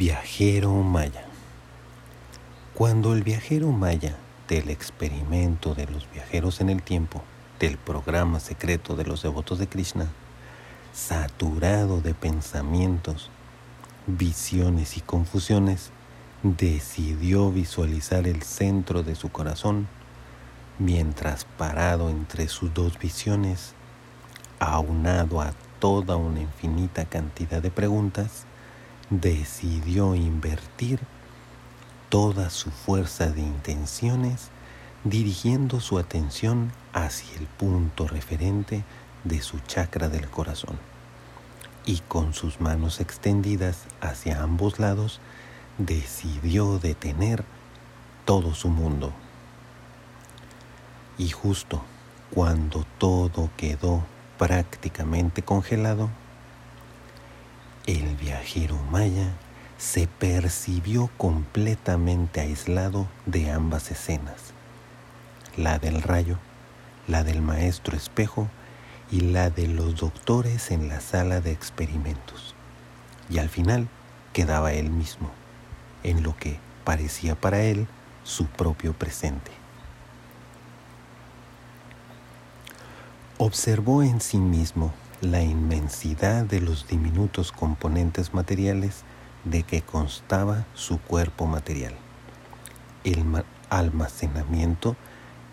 Viajero Maya. Cuando el viajero Maya del experimento de los viajeros en el tiempo, del programa secreto de los devotos de Krishna, saturado de pensamientos, visiones y confusiones, decidió visualizar el centro de su corazón, mientras parado entre sus dos visiones, aunado a toda una infinita cantidad de preguntas, decidió invertir toda su fuerza de intenciones dirigiendo su atención hacia el punto referente de su chakra del corazón y con sus manos extendidas hacia ambos lados decidió detener todo su mundo. Y justo cuando todo quedó prácticamente congelado, el viajero maya se percibió completamente aislado de ambas escenas, la del rayo, la del maestro espejo y la de los doctores en la sala de experimentos. Y al final quedaba él mismo, en lo que parecía para él su propio presente. Observó en sí mismo la inmensidad de los diminutos componentes materiales de que constaba su cuerpo material, el almacenamiento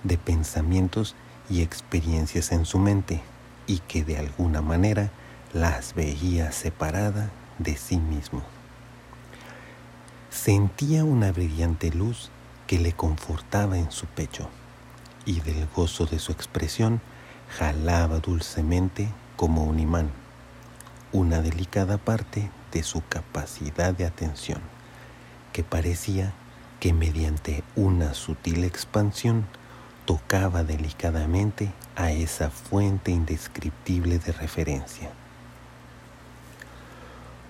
de pensamientos y experiencias en su mente y que de alguna manera las veía separada de sí mismo. Sentía una brillante luz que le confortaba en su pecho y del gozo de su expresión jalaba dulcemente como un imán, una delicada parte de su capacidad de atención, que parecía que mediante una sutil expansión tocaba delicadamente a esa fuente indescriptible de referencia.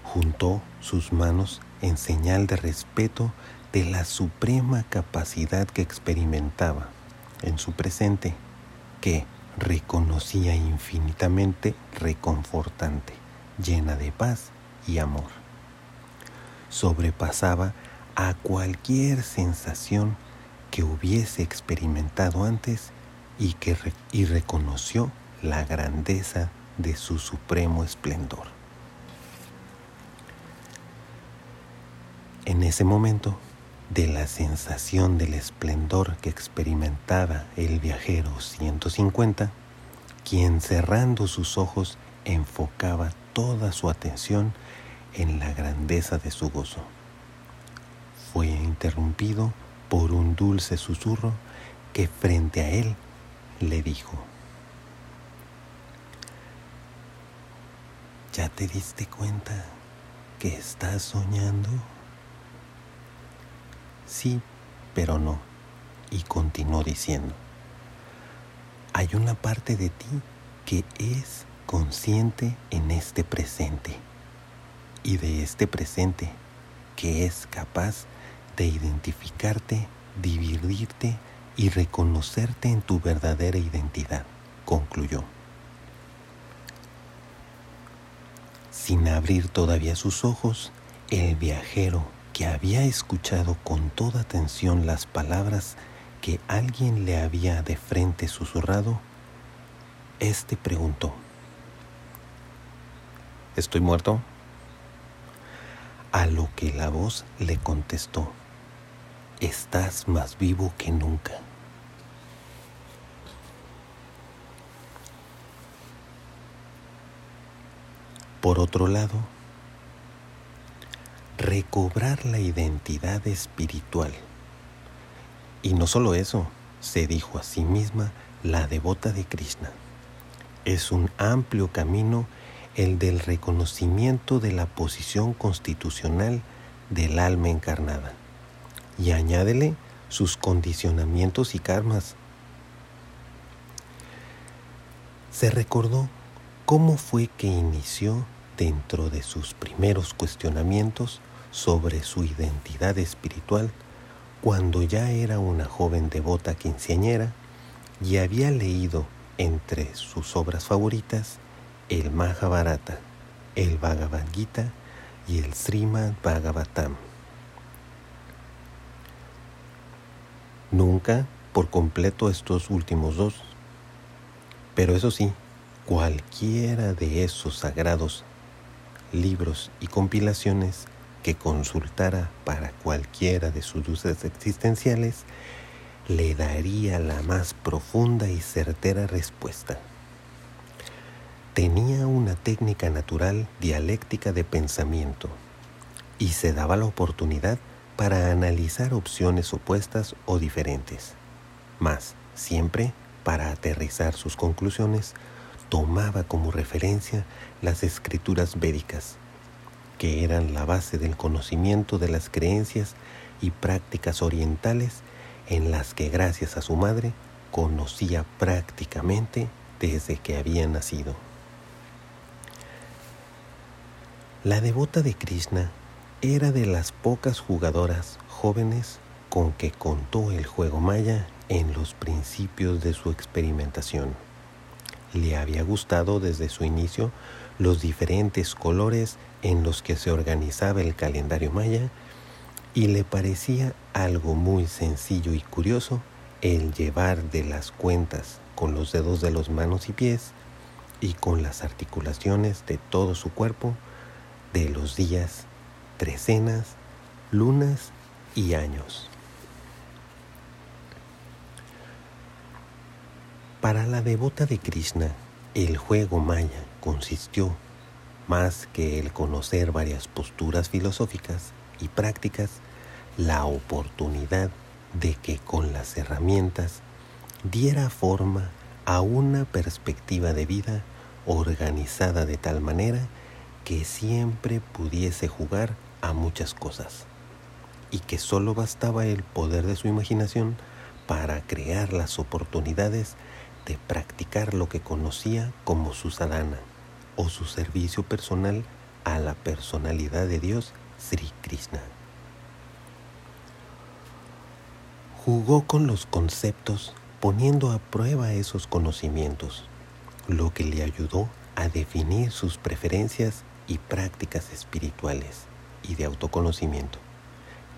Juntó sus manos en señal de respeto de la suprema capacidad que experimentaba en su presente, que, reconocía infinitamente reconfortante, llena de paz y amor. Sobrepasaba a cualquier sensación que hubiese experimentado antes y que y reconoció la grandeza de su supremo esplendor. En ese momento, de la sensación del esplendor que experimentaba el viajero 150, quien cerrando sus ojos enfocaba toda su atención en la grandeza de su gozo. Fue interrumpido por un dulce susurro que frente a él le dijo, ¿ya te diste cuenta que estás soñando? Sí, pero no. Y continuó diciendo, hay una parte de ti que es consciente en este presente y de este presente que es capaz de identificarte, dividirte y reconocerte en tu verdadera identidad, concluyó. Sin abrir todavía sus ojos, el viajero que había escuchado con toda atención las palabras que alguien le había de frente susurrado, éste preguntó, ¿Estoy muerto? A lo que la voz le contestó, estás más vivo que nunca. Por otro lado, recobrar la identidad espiritual. Y no solo eso, se dijo a sí misma la devota de Krishna. Es un amplio camino el del reconocimiento de la posición constitucional del alma encarnada. Y añádele sus condicionamientos y karmas. Se recordó cómo fue que inició dentro de sus primeros cuestionamientos sobre su identidad espiritual cuando ya era una joven devota quinceañera y había leído entre sus obras favoritas el Mahabharata, el Bhagavad Gita y el Srimad Bhagavatam. Nunca por completo estos últimos dos, pero eso sí, cualquiera de esos sagrados libros y compilaciones que consultara para cualquiera de sus luces existenciales, le daría la más profunda y certera respuesta. Tenía una técnica natural dialéctica de pensamiento y se daba la oportunidad para analizar opciones opuestas o diferentes. Más, siempre, para aterrizar sus conclusiones, tomaba como referencia las escrituras védicas, que eran la base del conocimiento de las creencias y prácticas orientales en las que gracias a su madre conocía prácticamente desde que había nacido. La devota de Krishna era de las pocas jugadoras jóvenes con que contó el juego maya en los principios de su experimentación. Le había gustado desde su inicio los diferentes colores en los que se organizaba el calendario maya y le parecía algo muy sencillo y curioso el llevar de las cuentas con los dedos de los manos y pies y con las articulaciones de todo su cuerpo de los días, trecenas, lunas y años. Para la devota de Krishna, el juego maya consistió más que el conocer varias posturas filosóficas y prácticas, la oportunidad de que con las herramientas diera forma a una perspectiva de vida organizada de tal manera que siempre pudiese jugar a muchas cosas y que solo bastaba el poder de su imaginación para crear las oportunidades de practicar lo que conocía como su sadhana o su servicio personal a la personalidad de Dios Sri Krishna. Jugó con los conceptos poniendo a prueba esos conocimientos, lo que le ayudó a definir sus preferencias y prácticas espirituales y de autoconocimiento.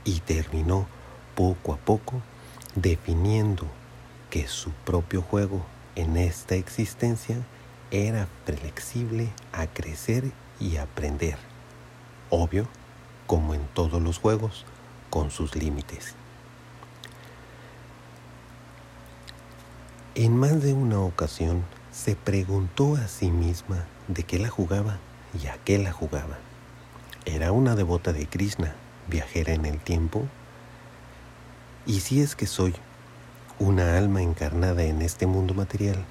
Y terminó poco a poco definiendo que su propio juego en esta existencia era flexible a crecer y aprender. Obvio, como en todos los juegos, con sus límites. En más de una ocasión se preguntó a sí misma de qué la jugaba y a qué la jugaba. Era una devota de Krishna, viajera en el tiempo. Y si es que soy una alma encarnada en este mundo material,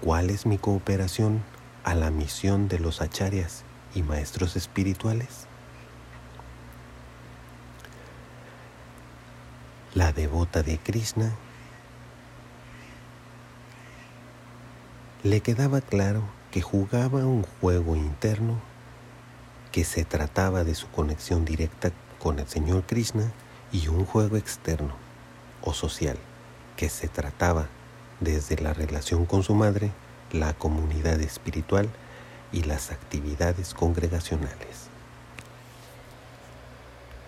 ¿cuál es mi cooperación a la misión de los acharyas y maestros espirituales? La devota de Krishna le quedaba claro que jugaba un juego interno que se trataba de su conexión directa con el Señor Krishna y un juego externo o social que se trataba desde la relación con su madre, la comunidad espiritual y las actividades congregacionales.